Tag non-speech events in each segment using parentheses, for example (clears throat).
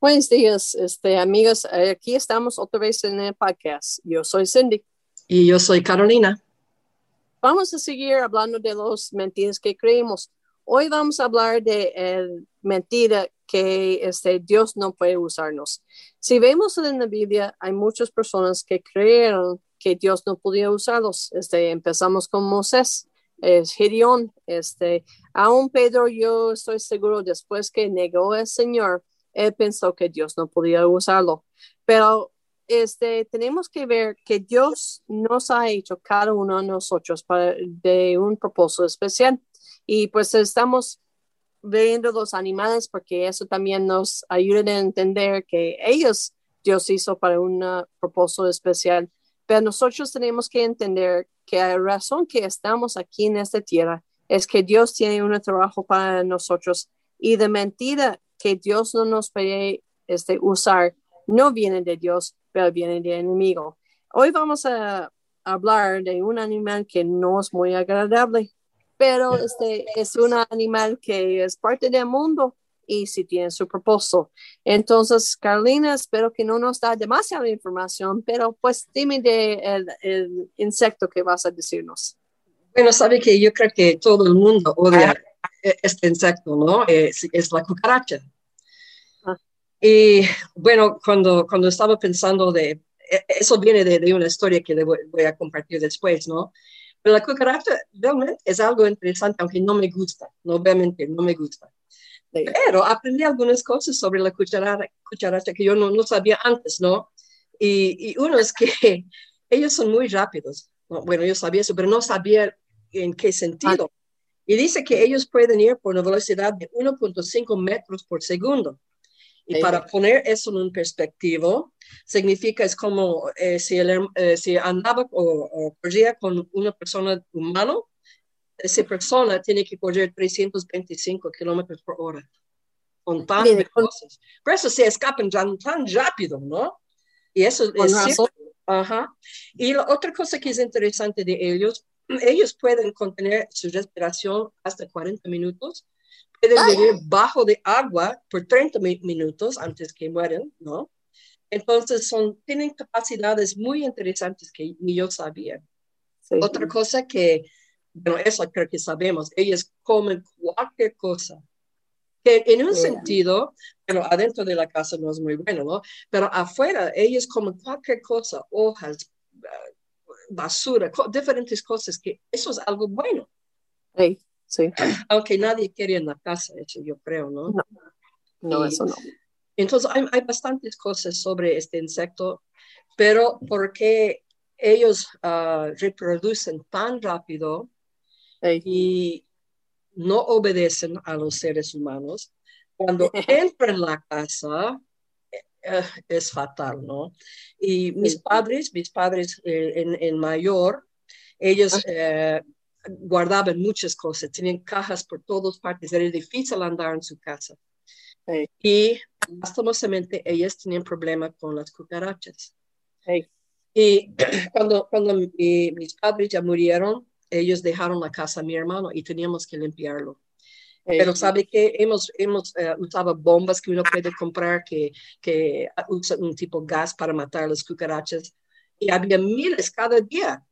Buenos días, este, amigos. Aquí estamos otra vez en el podcast. Yo soy Cindy. Y yo soy Carolina. Vamos a seguir hablando de los mentiras que creemos. Hoy vamos a hablar de eh, mentira que este, Dios no puede usarnos. Si vemos en la Biblia, hay muchas personas que creyeron que Dios no podía usarlos. Este, empezamos con Moisés, es Gideón, este, aún Pedro, yo estoy seguro, después que negó al Señor, él pensó que Dios no podía usarlo. Pero este, tenemos que ver que Dios nos ha hecho cada uno de nosotros para, de un propósito especial. Y pues estamos viendo los animales porque eso también nos ayuda a entender que ellos Dios hizo para un propósito especial. Pero nosotros tenemos que entender que la razón que estamos aquí en esta tierra es que Dios tiene un trabajo para nosotros y de mentira que Dios no nos puede este, usar no viene de Dios, pero viene del enemigo. Hoy vamos a hablar de un animal que no es muy agradable pero este es un animal que es parte del mundo y sí tiene su propósito. Entonces, Carolina, espero que no nos da demasiada información, pero pues dime de el, insecto que vas a decirnos. Bueno, sabe que yo creo que todo el mundo odia este insecto, ¿no? Es, la cucaracha. Ah. Y bueno, cuando, cuando estaba pensando de, e, eso viene de, de una historia que le voy, voy, a compartir después, ¿no? Pero la cucaracha realmente es algo interesante, aunque no me gusta, no, obviamente no me gusta. Pero aprendí algunas cosas sobre la cucaracha, cucaracha que yo no, no sabía antes, ¿no? Y, y, uno es que (laughs) ellos son muy rápidos. Bueno, yo sabía eso, pero no sabía en qué sentido. Y dice que ellos pueden ir por una velocidad de 1.5 metros por segundo. Y para poner eso en perspectiva, significa es como eh, si, eh, si andaba o, corría con una persona humana, esa persona tiene que correr 325 kilómetros por hora. Con tan cosas. Por eso se escapan tan, tan rápido, ¿no? Y eso es Ajá. Y la otra cosa que es interesante de ellos, ellos pueden contener su respiración hasta 40 minutos pueden vivir bajo de agua por 30 minutos antes que mueren, ¿no? Entonces son, tienen capacidades muy interesantes que ni yo sabía. Otra cosa que, bueno, eso creo que sabemos, ellos comen cualquier cosa. Que en un sentido, pero adentro de la casa no es muy bueno, ¿no? Pero afuera ellos comen cualquier cosa, hojas, basura, diferentes cosas, que eso es algo bueno. Sí. Sí. Aunque nadie quiere en la casa, eso yo creo, ¿no? No, eso no. Entonces hay, hay, bastantes cosas sobre este insecto, pero porque ellos uh, reproducen tan rápido y no obedecen a los seres humanos, cuando (laughs) entran en la casa es fatal, ¿no? Y mis padres, mis padres eh, en, en, mayor, ellos eh, guardaban muchas cosas, tenían cajas por todas partes, era difícil andar en su casa. Y lastimosamente ellas tenían problemas con las cucarachas. Y (clears throat) cuando, cuando mis padres ya murieron, ellos dejaron la casa a mi hermano y teníamos que limpiarlo. Pero sabe que hemos, hemos uh, usado bombas que uno puede comprar que, que usan un tipo de gas para matar las cucarachas. Y había miles cada día.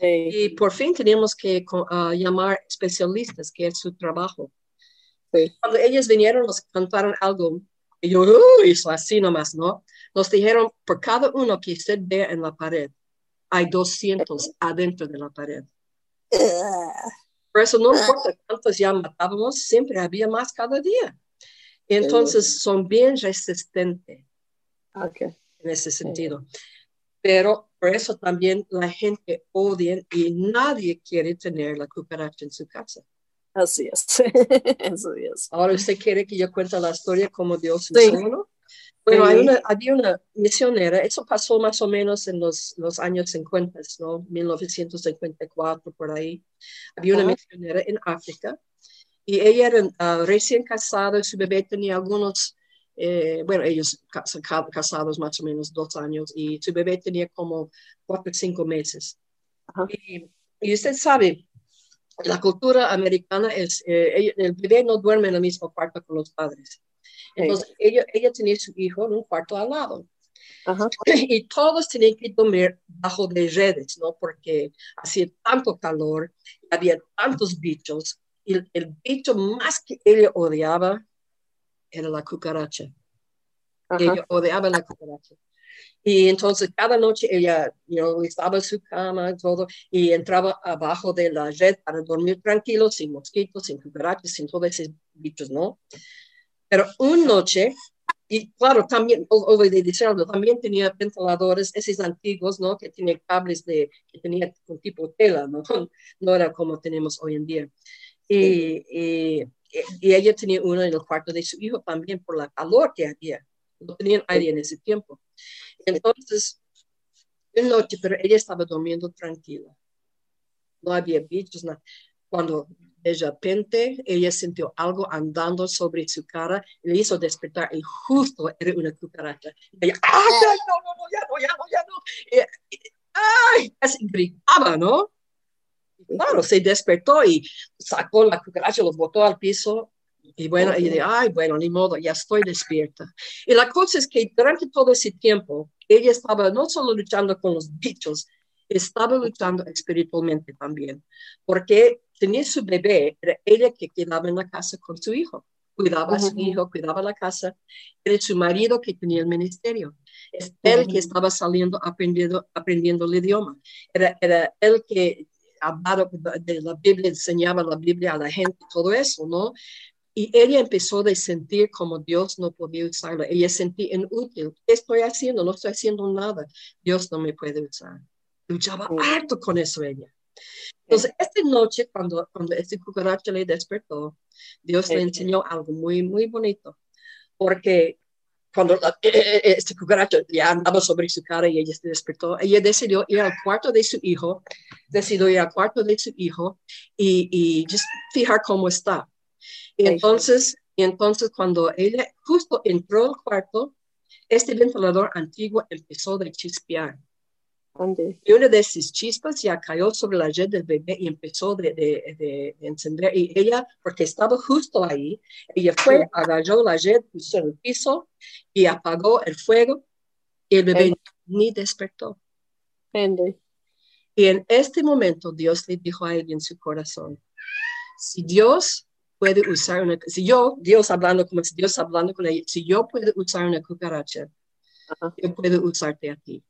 Y por fin teníamos que uh, llamar especialistas, que es su trabajo. Cuando ellos vinieron, nos cantaron algo, y yo hizo así nomás, ¿no? Nos dijeron, por cada uno que usted ve en la pared, hay 200 adentro de la pared. Por eso no importa cuántos ya matábamos, siempre había más cada día. Entonces son bien resistentes okay. en ese sentido. Pero por eso también la gente odia y nadie quiere tener la cucaracha en su casa. Así es. (laughs) Así es. Ahora usted quiere que yo cuente la historia como Dios sí. Bueno, hay una, había una misionera, eso pasó más o menos en los, los años 50, ¿no? 1954, por ahí. Había una misionera en África y ella era uh, recién casada, su bebé tenía algunos eh, bueno, ellos casados más o menos dos años y su bebé tenía como cuatro o cinco meses. Y, usted sabe, la cultura americana es, eh, el bebé no duerme en el mismo cuarto con los padres. Entonces, ella, ella tenía su hijo en un cuarto al lado. (clears throat) Y todos tenían que dormir bajo de redes, ¿no? Porque hacía tanto calor, había tantos bichos, y el, bicho más que ella odiaba era la cucaracha. Ella odiaba la cucaracha. Y entonces cada noche ella estaba en su cama y todo, y entraba abajo de la red para dormir tranquilo, sin mosquitos, sin cucarachas, sin todos esos bichos, ¿no? Pero una noche y claro, también, decirlo, también tenía ventiladores, esos antiguos, ¿no? Que tenían cables de, que tenía un tipo de tela, ¿no? (laughs) No era como tenemos hoy en día. Y, y, y, ella tenía uno en el cuarto de su hijo también por la calor que había. No tenían aire en ese tiempo. Entonces, una noche, pero ella estaba durmiendo tranquila. No había bichos, nada. Cuando de repente ella sintió algo andando sobre su cara y le hizo despertar y justo era una cucaracha. Y ella, ¡ay, no, no, no, ya no, ya no, ya no! ¡Ay! Casi gritaba, ¿no? claro, se despertó y sacó la cucaracha, lo botó al piso y bueno, ella dijo, ay, bueno, ni modo, ya estoy despierta. Y la cosa es que durante todo ese tiempo, ella estaba no solo luchando con los bichos, estaba luchando espiritualmente también, porque tenía su bebé, era ella que quedaba en la casa con su hijo, cuidaba a su hijo, cuidaba la casa, era su marido que tenía el ministerio, es él que estaba saliendo aprendiendo, aprendiendo el idioma, era, era él que hablaba de la Biblia, enseñaba la Biblia a la gente, todo eso, ¿no? Y ella empezó a sentir como Dios no podía usarla. Ella sentía inútil. ¿Qué estoy haciendo? No estoy haciendo nada. Dios no me puede usar. Luchaba harto con eso ella. Entonces, esta noche, cuando, cuando este cucaracha le despertó, Dios le enseñó algo muy, muy bonito. Porque cuando eh, eh, eh, este cucaracha ya andaba sobre su cara y ella se despertó, ella decidió ir al cuarto de su hijo, decidió ir al cuarto de su hijo y, y just fijar cómo está. Y entonces, y entonces cuando ella justo entró al cuarto, este ventilador antiguo empezó a chispear. Y una de esas chispas ya cayó sobre la red del bebé y empezó de, de, de, encender. Y ella, porque estaba justo ahí, ella fue, agarró la red, puso en el piso y apagó el fuego y el bebé ni despertó. Y en este momento Dios le dijo a ella en su corazón, si Dios puede usar una, si yo, Dios hablando como si Dios hablando con ella, si yo puedo usar una cucaracha, yo puedo usarte a ti.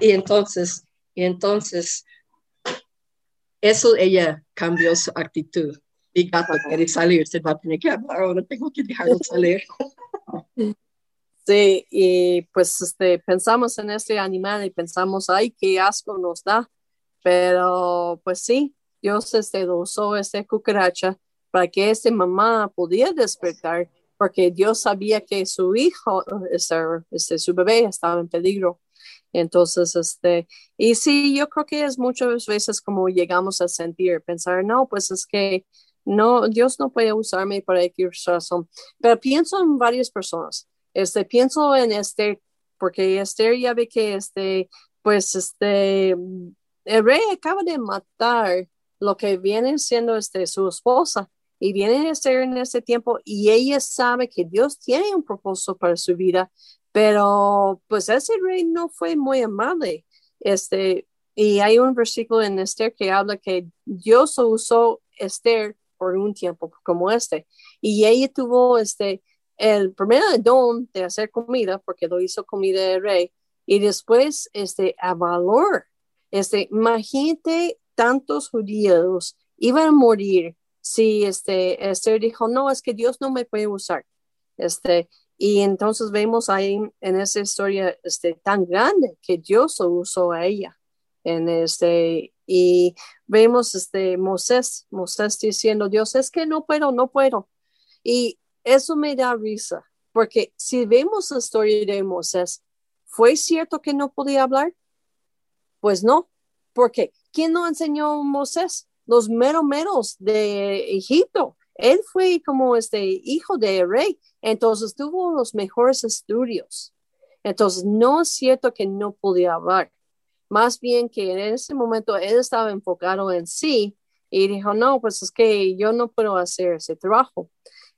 Y entonces, y entonces, eso ella cambió su actitud. Mi gato quiere salir, se va a tener que hablar ahora, tengo que dejarlo salir. (laughs) Sí, y pues este, pensamos en este animal y pensamos, ay, qué asco nos da, pero pues sí, Dios este, usó este cucaracha para que esta mamá pudiera despertar, porque Dios sabía que su hijo, este, este, su bebé estaba en peligro. Entonces, este, y sí, yo creo que es muchas veces como llegamos a sentir, pensar, no, pues es que no, Dios no puede usarme para X razón. Pero pienso en varias personas. Este, pienso en este, porque Esther ya ve que este, pues este, el rey acaba de matar lo que viene siendo este, su esposa y viene a ser en ese tiempo y ella sabe que Dios tiene un propósito para su vida, pero pues ese rey no fue muy amable. Este, y hay un versículo en Esther que habla que Dios usó Esther por un tiempo como este. Y ella tuvo este, el primer don de hacer comida, porque lo hizo comida de rey, y después este, a valor. Este, imagínate tantos judíos iban a morir si este, Esther dijo, no, es que Dios no me puede usar. Este, y entonces vemos ahí en esa historia este, tan grande que Dios usó a ella. En este, y vemos este Moisés, Moisés diciendo, Dios, es que no puedo, no puedo. Y eso me da risa, porque si vemos la historia de Moisés, ¿fue cierto que no podía hablar? Pues no, porque ¿quién no enseñó a Moisés? Los meros de Egipto. Él fue como este hijo de rey entonces tuvo los mejores estudios. Entonces no es cierto que no podía hablar. Más bien que en ese momento él estaba enfocado en sí y dijo, no, pues es que yo no puedo hacer ese trabajo.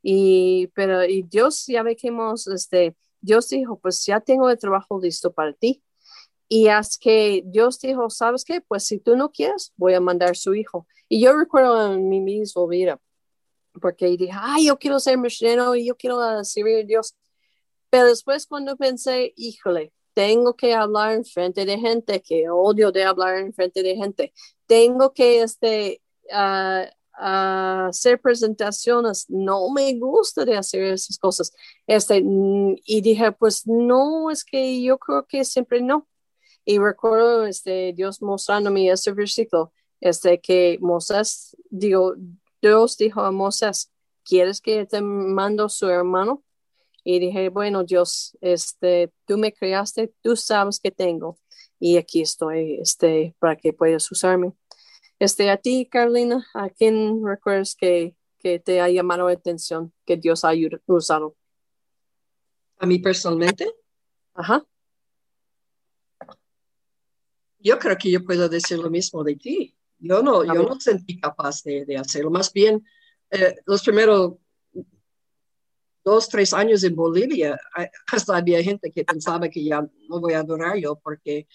Y, pero, y Dios, ya ve que hemos, este, Dios dijo, pues ya tengo el trabajo listo para ti. Y es que Dios dijo, ¿sabes qué? Pues si tú no quieres, voy a mandar su hijo. Y yo recuerdo en mi mismo vida, porque dije, ay, yo quiero ser misionero y yo quiero servir a Dios. Pero después cuando pensé, híjole, tengo que hablar en frente de gente, que odio de hablar en frente de gente. Tengo que este, uh, hacer presentaciones, no me gusta de hacer esas cosas. Este, y dije, pues no, es que yo creo que siempre no. Y recuerdo este, Dios mostrándome este versículo, este, que Moisés, digo, Dios dijo a Moisés, ¿quieres que te mando su hermano? Y dije, bueno, Dios, este, tú me creaste, tú sabes que tengo y aquí estoy, este, para que puedas usarme. Este, a ti, Carolina, ¿a quién recuerdas que, que te ha llamado la atención, que Dios ha usado? ¿A mí personalmente? Ajá. Yo creo que yo puedo decir lo mismo de ti. Yo no, yo no sentí capaz de, de hacerlo. Más bien, eh, los primeros dos, tres años en Bolivia, hasta había gente que pensaba que ya no voy a adorar yo porque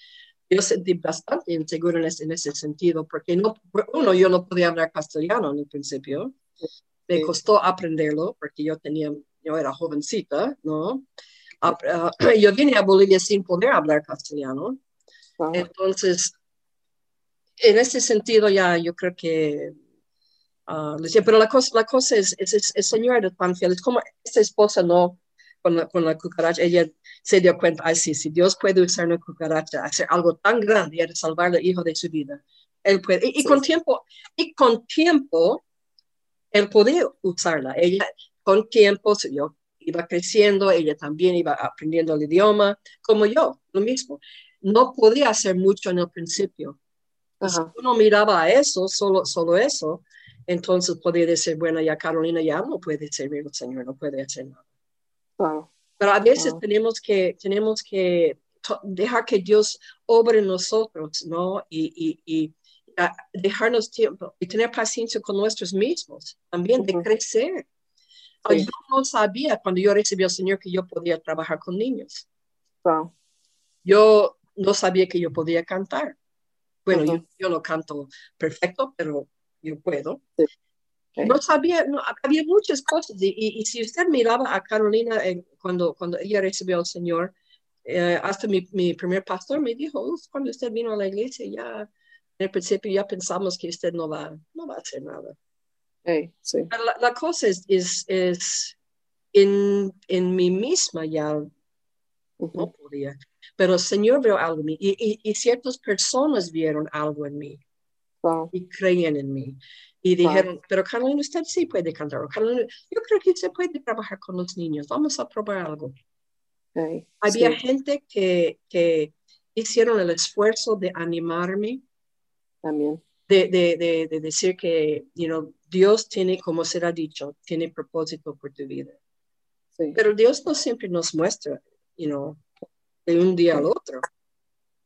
yo sentí bastante inseguro en ese, en ese sentido, porque no, uno, yo no podía hablar castellano en el principio, me costó aprenderlo porque yo tenía, yo era jovencita, ¿no? Ah, (clears throat) yo vine a Bolivia sin poder hablar castellano, entonces, en ese sentido ya yo creo que Uh, pero la cosa, la cosa es, es, es, es señora de Panfield, es como esta esposa no, con la, con la cucaracha, ella se dio cuenta, ay sí, si Dios puede usar una cucaracha, hacer algo tan grande y salvar al hijo de su vida, él puede, y, con tiempo, y con tiempo, él podía usarla, ella, con tiempo, yo iba creciendo, ella también iba aprendiendo el idioma, como yo, lo mismo, no podía hacer mucho en el principio, si uno miraba a eso, solo, solo eso, entonces podría decir, bueno, ya Carolina ya no puede servir al Señor, no puede hacer nada. Pero a veces tenemos que, tenemos que dejar que Dios obre en nosotros, ¿no? Y, y, y dejarnos tiempo y tener paciencia con nuestros mismos, también de crecer. Yo no sabía cuando yo recibí al Señor que yo podía trabajar con niños. Yo no sabía que yo podía cantar. Bueno, yo, yo, no canto perfecto, pero yo puedo. No sabía, no, había muchas cosas. Y, y, si usted miraba a Carolina cuando, cuando ella recibió al Señor, eh, hasta mi, mi, primer pastor me dijo, cuando usted vino a la iglesia, ya en el principio ya pensamos que usted no va, no va a hacer nada. sí. la, la, cosa es, es, es en, en mí misma ya no podía. Pero el Señor vio algo en mí y, y, y ciertas personas vieron algo en mí y creían en mí. Y dijeron, pero Carolina, usted sí puede cantar. yo creo que se puede trabajar con los niños. Vamos a probar algo. Había gente que, que hicieron el esfuerzo de animarme. También. De, de, de, decir que you know, Dios tiene, como será dicho, tiene propósito por tu vida. Pero Dios no siempre nos muestra, you know, de un día al otro.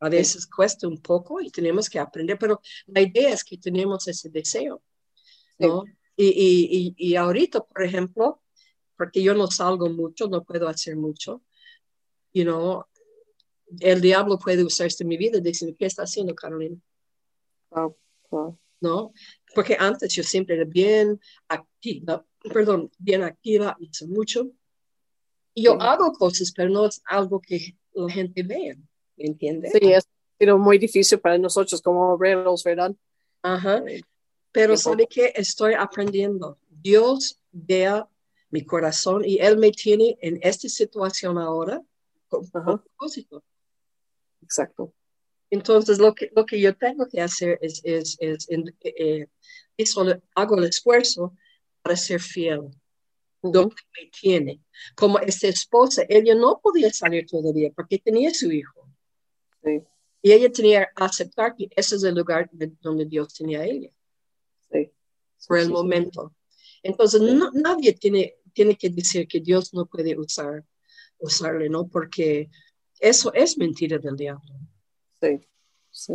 A veces cuesta un poco y tenemos que aprender, pero la idea es que tenemos ese deseo, ¿no? Y, y, y, ahorita, por ejemplo, porque yo no salgo mucho, no puedo hacer mucho, you know, el diablo puede usarse en mi vida decir, ¿qué está haciendo Carolina? ¿No? Porque antes yo siempre era bien activa, perdón, bien activa, hice mucho. Y yo hago cosas, pero no es algo que la gente vea. ¿me entiendes? Sí, es sido muy difícil para nosotros como obreros, ¿verdad? Ajá. Pero ¿sabe qué? Estoy aprendiendo. Dios vea mi corazón y Él me tiene en esta situación ahora con propósito. Exacto. Entonces, lo que, lo que yo tengo que hacer es, es, es, eh, hago el esfuerzo para ser fiel. Donde me tiene. Como esta esposa, ella no podía salir todavía porque tenía su hijo. Y ella tenía que aceptar que ese es el lugar donde Dios tenía a ella. Por el momento. Entonces, nadie tiene, tiene que decir que Dios no puede usar, usarle, ¿no? Porque eso es mentira del diablo. Sí, sí.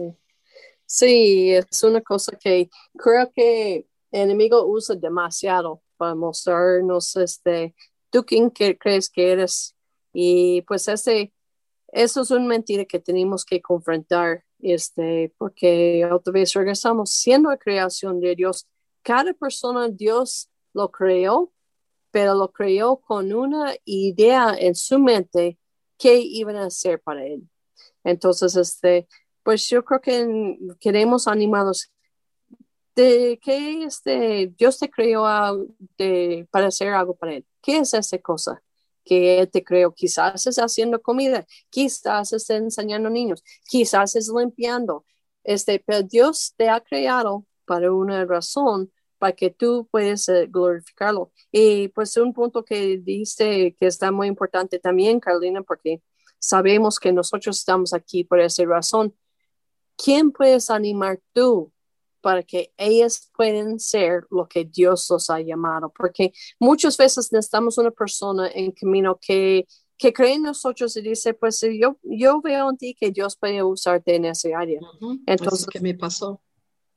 Sí, es una cosa que creo que el enemigo usa demasiado para mostrarnos este, tú quién crees que eres. Y pues ese, eso es una mentira que tenemos que confrontar, este, porque otra vez regresamos siendo la creación de Dios. Cada persona Dios lo creó, pero lo creó con una idea en su mente que iban a hacer para él. Entonces, este, pues yo creo que queremos animados de que este, Dios te creó para hacer algo para él. ¿Qué es esa cosa? que te creó. Quizás es haciendo comida, quizás es enseñando niños, quizás es limpiando. Este, pero Dios te ha creado para una razón para que tú puedas eh, glorificarlo. Y pues un punto que dice que está muy importante también, Carolina, porque sabemos que nosotros estamos aquí por esa razón. ¿Quién puedes animar tú para que ellas puedan ser lo que Dios los ha llamado? Porque muchas veces necesitamos una persona en camino que, que cree en nosotros y dice, pues yo, yo veo en ti que Dios puede usarte en ese área. Entonces, ¿qué me pasó?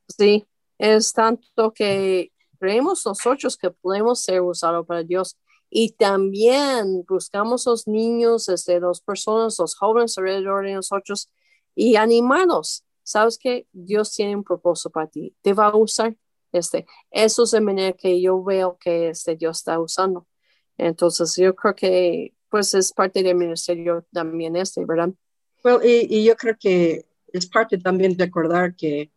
Sí, es tanto que creemos nosotros que podemos ser usados para Dios. Y también buscamos los niños, este, las personas, los jóvenes alrededor de nosotros y animarlos. Sabes que Dios tiene un propósito para ti, te va a usar. Este, eso es de manera que yo veo que este Dios está usando. Entonces, yo creo que pues es parte del ministerio también este, ¿verdad? Well, y, yo creo que es parte también de recordar que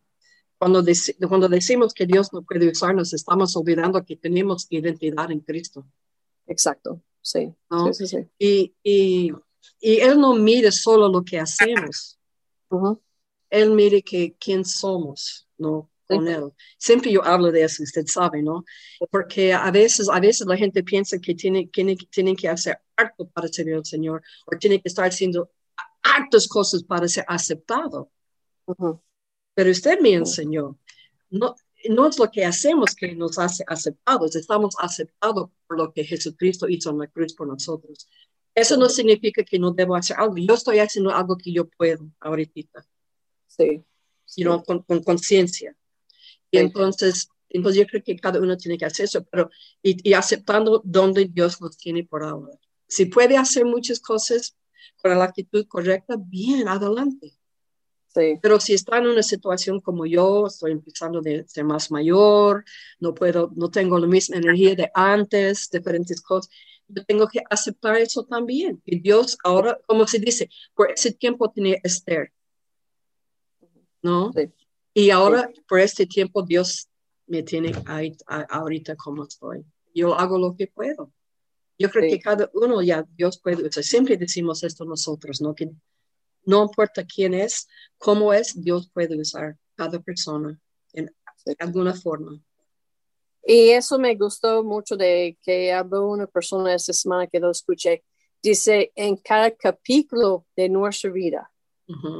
cuando, cuando decimos que Dios no puede usarnos, estamos olvidando que tenemos identidad en Cristo. Exacto, sí. sí, sí, Y, y, y, Él no mire solo lo que hacemos. Él mire que quién somos, ¿no? Con Él. Siempre yo hablo de eso, usted sabe, ¿no? Porque a veces, a veces la gente piensa que tiene, tiene, tienen que hacer harto para servir al Señor o tiene que estar haciendo hartas cosas para ser aceptado. Pero usted me enseñó, no, no es lo que hacemos que nos hace aceptados, estamos aceptados por lo que Jesucristo hizo en la cruz por nosotros. Eso no significa que no debo hacer algo. Yo estoy haciendo algo que yo puedo ahorita. Sí. con conciencia. Y entonces, entonces yo creo que cada uno tiene que hacer eso, pero y, aceptando donde Dios nos tiene por ahora. Si puede hacer muchas cosas con la actitud correcta, bien, adelante. Pero si está en una situación como yo, estoy empezando de ser más mayor, no puedo, no tengo la misma energía de antes, diferentes cosas, yo tengo que aceptar eso también. Y Dios ahora, como se dice, por ese tiempo tenía Esther, ¿no? Y ahora, por este tiempo, Dios me tiene ahí, ahorita como estoy. Yo hago lo que puedo. Yo creo que cada uno ya Dios puede, siempre decimos esto nosotros, ¿no? Que no importa quién es, cómo es, Dios puede usar cada persona en alguna forma. Y eso me gustó mucho de que habló una persona esta semana que lo escuché. Dice, en cada capítulo de nuestra vida,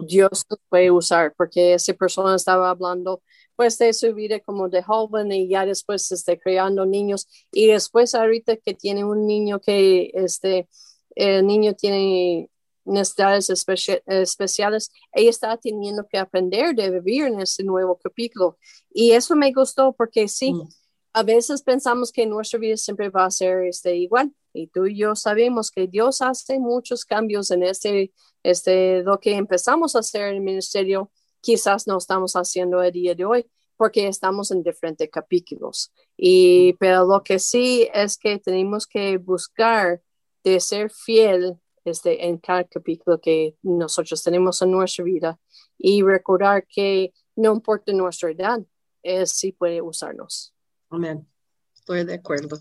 Dios puede usar, porque esa persona estaba hablando pues de su vida como de joven y ya después esté creando niños y después ahorita que tiene un niño que este el niño tiene necesidades especiales, ella está teniendo que aprender de vivir en ese nuevo capítulo. Y eso me gustó porque sí, mm. a veces pensamos que nuestra vida siempre va a ser este, igual. Y tú y yo sabemos que Dios hace muchos cambios en este, este, lo que empezamos a hacer en el ministerio, quizás no estamos haciendo el día de hoy porque estamos en diferentes capítulos. Y, pero lo que sí es que tenemos que buscar de ser fiel este, en cada capítulo que nosotros tenemos en nuestra vida y recordar que no importa nuestra edad, Él sí puede usarnos. Amén. Estoy de acuerdo.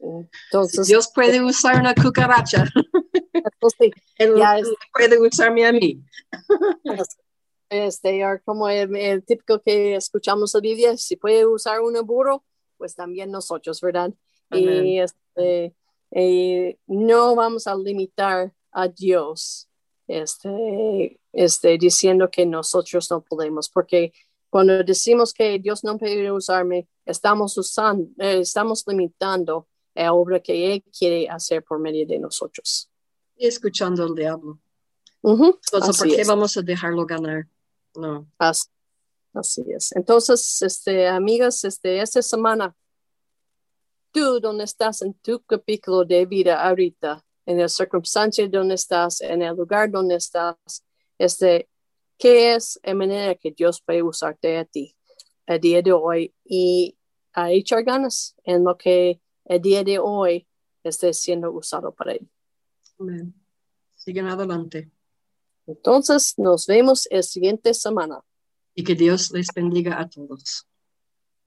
Entonces, Dios puede usar una cucaracha. Entonces, Él puede usarme a mí. Este, como el, típico que escuchamos en Biblia, si puede usar un burro, pues también nosotros, ¿verdad? Y este, eh, no vamos a limitar a Dios este, este, diciendo que nosotros no podemos, porque cuando decimos que Dios no puede usarme, estamos usando, eh, estamos limitando la obra que Él quiere hacer por medio de nosotros. Escuchando al diablo. Entonces, ¿por qué vamos a dejarlo ganar? No. Así, es. Entonces, este, amigas, este, esta semana tú donde estás en tu capítulo de vida ahorita, en la circunstancia donde estás, en el lugar donde estás, este, qué es la manera que Dios puede usarte a ti el día de hoy y a echar ganas en lo que el día de hoy esté siendo usado para él. Amén. Siguen adelante. Entonces, nos vemos el siguiente semana. Y que Dios les bendiga a todos.